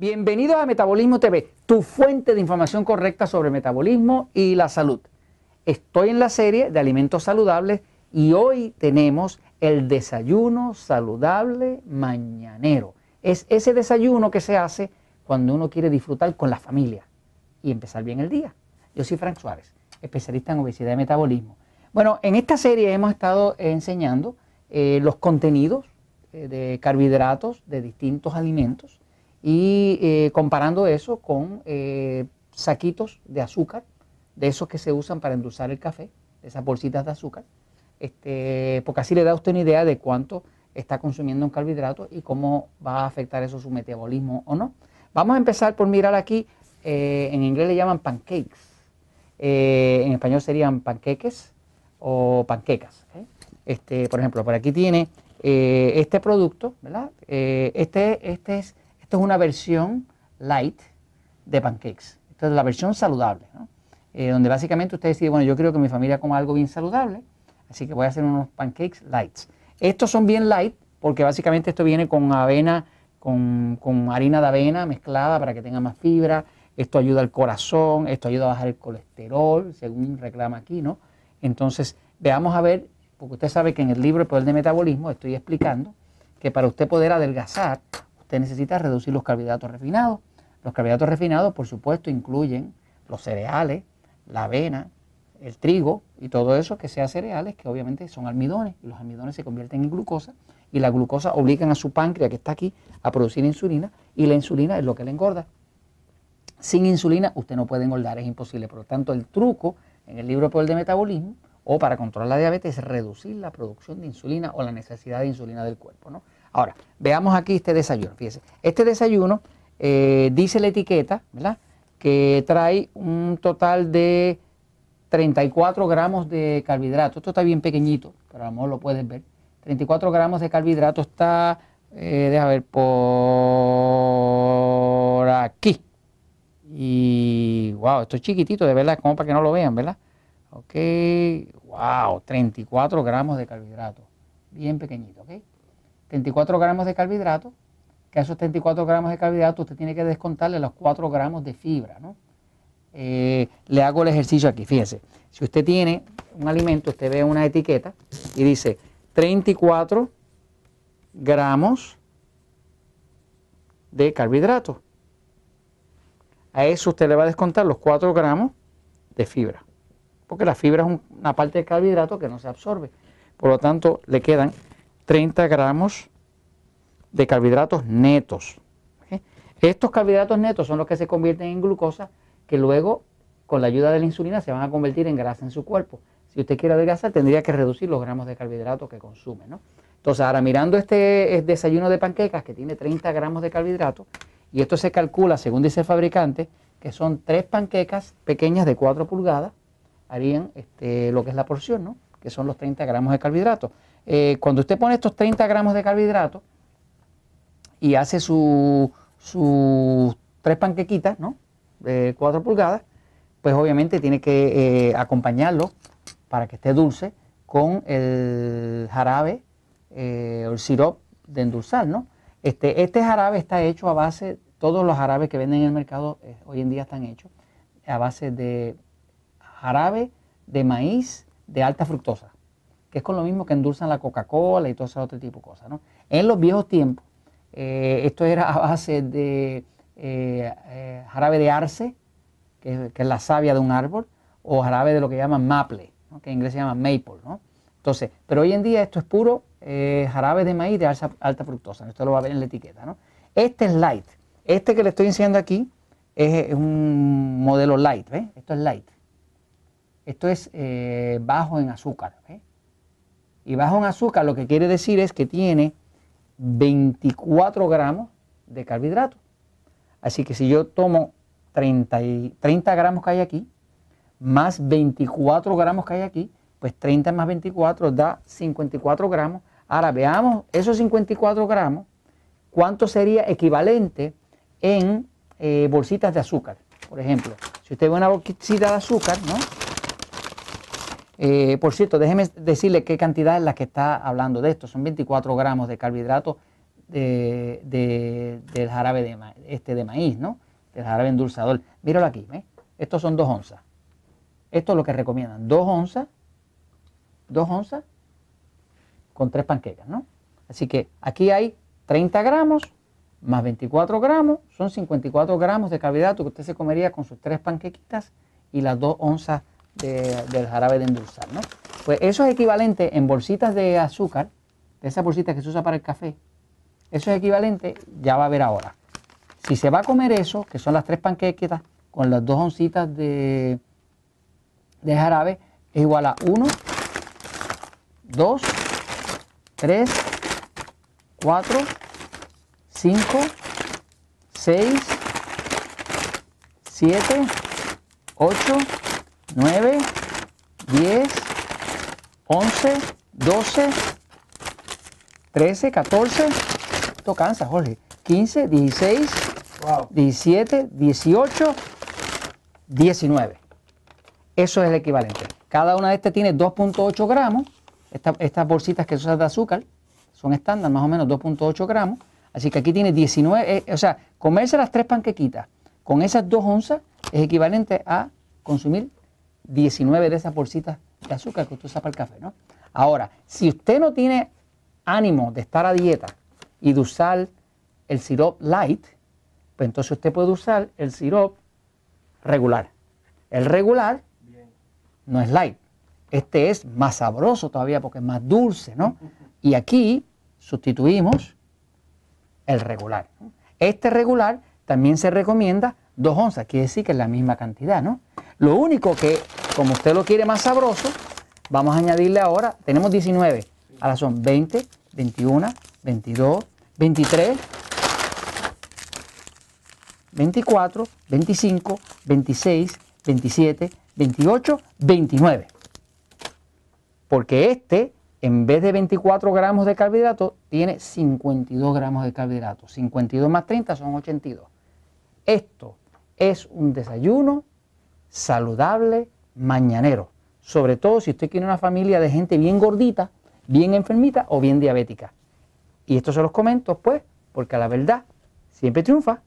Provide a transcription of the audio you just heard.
Bienvenidos a Metabolismo TV, tu fuente de información correcta sobre metabolismo y la salud. Estoy en la serie de alimentos saludables y hoy tenemos el desayuno saludable mañanero. Es ese desayuno que se hace cuando uno quiere disfrutar con la familia y empezar bien el día. Yo soy Frank Suárez, especialista en obesidad y metabolismo. Bueno, en esta serie hemos estado enseñando eh, los contenidos eh, de carbohidratos de distintos alimentos y eh, comparando eso con eh, saquitos de azúcar, de esos que se usan para endulzar el café, esas bolsitas de azúcar, este, porque así le da usted una idea de cuánto está consumiendo en carbohidratos y cómo va a afectar eso su metabolismo o no. Vamos a empezar por mirar aquí, eh, en inglés le llaman pancakes, en español serían panqueques o panquecas. Este, por ejemplo, por aquí tiene este producto, ¿verdad? este, este es esto es una versión light de pancakes. Esta es la versión saludable, eh, donde básicamente usted decide, bueno, yo quiero que mi familia coma algo bien saludable, así que voy a hacer unos pancakes lights. Estos son bien light porque básicamente esto viene con avena, con, harina de avena mezclada para que tenga más fibra. Esto ayuda al corazón, esto ayuda a bajar el colesterol, según reclama aquí, ¿no? Entonces, veamos a ver, porque usted sabe que en el libro El Poder de Metabolismo estoy explicando que para usted poder adelgazar, usted necesita reducir los carbohidratos refinados. Los carbohidratos refinados, por supuesto, incluyen los cereales, la avena, el trigo y todo eso que sea cereales, que obviamente son almidones, y los almidones se convierten en glucosa, y la glucosa obligan a su páncreas, que está aquí, a producir insulina, y la insulina es lo que le engorda. Sin insulina usted no puede engordar, es imposible. Por lo tanto, el truco en el libro Poder de Metabolismo, o para controlar la diabetes, es reducir la producción de insulina o la necesidad de insulina del cuerpo. ¿no? Ahora, veamos aquí este desayuno. Fíjese, este desayuno eh, dice la etiqueta, ¿verdad? Que trae un total de 34 gramos de carbohidratos. Esto está bien pequeñito, pero a lo mejor lo puedes ver. 34 gramos de carbohidratos está, eh, déjame ver, por aquí. Y, wow, esto es chiquitito, de verdad, como para que no lo vean, ¿verdad? Ok, wow, 34 gramos de carbohidratos. Bien pequeñito, ¿ok? 34 gramos de carbohidratos, que a esos 34 gramos de carbohidratos usted tiene que descontarle los 4 gramos de fibra, ¿no? Eh, le hago el ejercicio aquí, fíjese, si usted tiene un alimento, usted ve una etiqueta y dice 34 gramos de carbohidratos. A eso usted le va a descontar los 4 gramos de fibra, porque la fibra es una parte del carbohidrato que no se absorbe. Por lo tanto, le quedan 30 gramos de carbohidratos netos. Estos carbohidratos netos son los que se convierten en glucosa, que luego, con la ayuda de la insulina, se van a convertir en grasa en su cuerpo. Si usted quiere adelgazar, tendría que reducir los gramos de carbohidratos que consume. ¿no? Entonces, ahora mirando este desayuno de panquecas que tiene 30 gramos de carbohidratos, y esto se calcula, según dice el fabricante, que son tres panquecas pequeñas de 4 pulgadas, harían este, lo que es la porción, ¿no? que son los 30 gramos de carbohidratos. Eh, cuando usted pone estos 30 gramos de carbohidratos y hace sus tres panquequitas, ¿no? De 4 pulgadas, pues obviamente tiene que eh, acompañarlo para que esté dulce con el jarabe eh, o el sirope de endulzar, ¿no? Este, este jarabe está hecho a base, todos los jarabes que venden en el mercado hoy en día están hechos a base de jarabe de maíz de alta fructosa es con lo mismo que endulzan la Coca-Cola y todo ese otro tipo de cosas. ¿no? En los viejos tiempos, eh, esto era a base de eh, eh, jarabe de arce, que, es la savia de un árbol, o jarabe de lo que llaman maple, que en inglés se llama maple. ¿no? Entonces, pero hoy en día esto es puro jarabe de maíz de alta, fructosa. Esto lo va a ver en la etiqueta. ¿no? Este es light. Este que le estoy enseñando aquí es, un modelo light. ¿ves? Esto es light. Esto es bajo en azúcar. ¿ves? Y bajo en azúcar lo que quiere decir es que tiene 24 gramos de carbohidratos. Así que si yo tomo 30, 30 gramos que hay aquí, más 24 gramos que hay aquí, pues 30 más 24 da 54 gramos. Ahora veamos esos 54 gramos, cuánto sería equivalente en eh, bolsitas de azúcar. Por ejemplo, si usted ve una bolsita de azúcar, ¿no? Eh, por cierto, déjeme decirle qué cantidad es la que está hablando de esto. Son 24 gramos de carbohidratos de, del jarabe de, este de maíz, ¿no? Del jarabe endulzador. Míralo aquí, ¿ves? Estos son dos onzas. Esto es lo que recomiendan, dos onzas, dos onzas con tres panquecas, ¿no? Así que aquí hay 30 gramos más 24 gramos, son 54 gramos de carbohidrato que usted se comería con sus tres panquequitas y las dos onzas del jarabe de endulzar, ¿no? Pues eso es equivalente en bolsitas de azúcar, de esas bolsitas que se usa para el café, eso es equivalente, ya va a ver ahora. Si se va a comer eso, que son las tres panquequitas con las dos oncitas de, de jarabe, es igual a 1, 2, 3, 4, 5, 6, 7, 8, 9, 10, 11, 12, 13, 14. Esto cansa, Jorge. 15, 16, 17, 18, 19. Eso es el equivalente. Cada una de estas tiene 2.8 gramos. estas bolsitas que son de azúcar son estándar, más o menos 2.8 gramos. Así que aquí tiene 19, eh, o sea, comerse las tres panquequitas con esas dos onzas es equivalente a consumir 19 de esas bolsitas de azúcar que usted usa para el café, ¿no? Ahora, si usted no tiene ánimo de estar a dieta y de usar el sirop light, pues entonces usted puede usar el sirop regular. El regular no es light. Este es más sabroso todavía porque es más dulce, ¿no? Y aquí sustituimos el regular. Este regular también se recomienda dos onzas, quiere decir que es la misma cantidad, ¿no? Lo único que, como usted lo quiere más sabroso, vamos a añadirle ahora, tenemos 19, ahora son 20, 21, 22, 23, 24, 25, 26, 27, 28, 29. Porque este, en vez de 24 gramos de carbohidratos, tiene 52 gramos de carbohidratos. 52 más 30 son 82. Esto es un desayuno saludable mañanero. Sobre todo si usted tiene una familia de gente bien gordita, bien enfermita o bien diabética. Y esto se los comento, pues, porque la verdad siempre triunfa.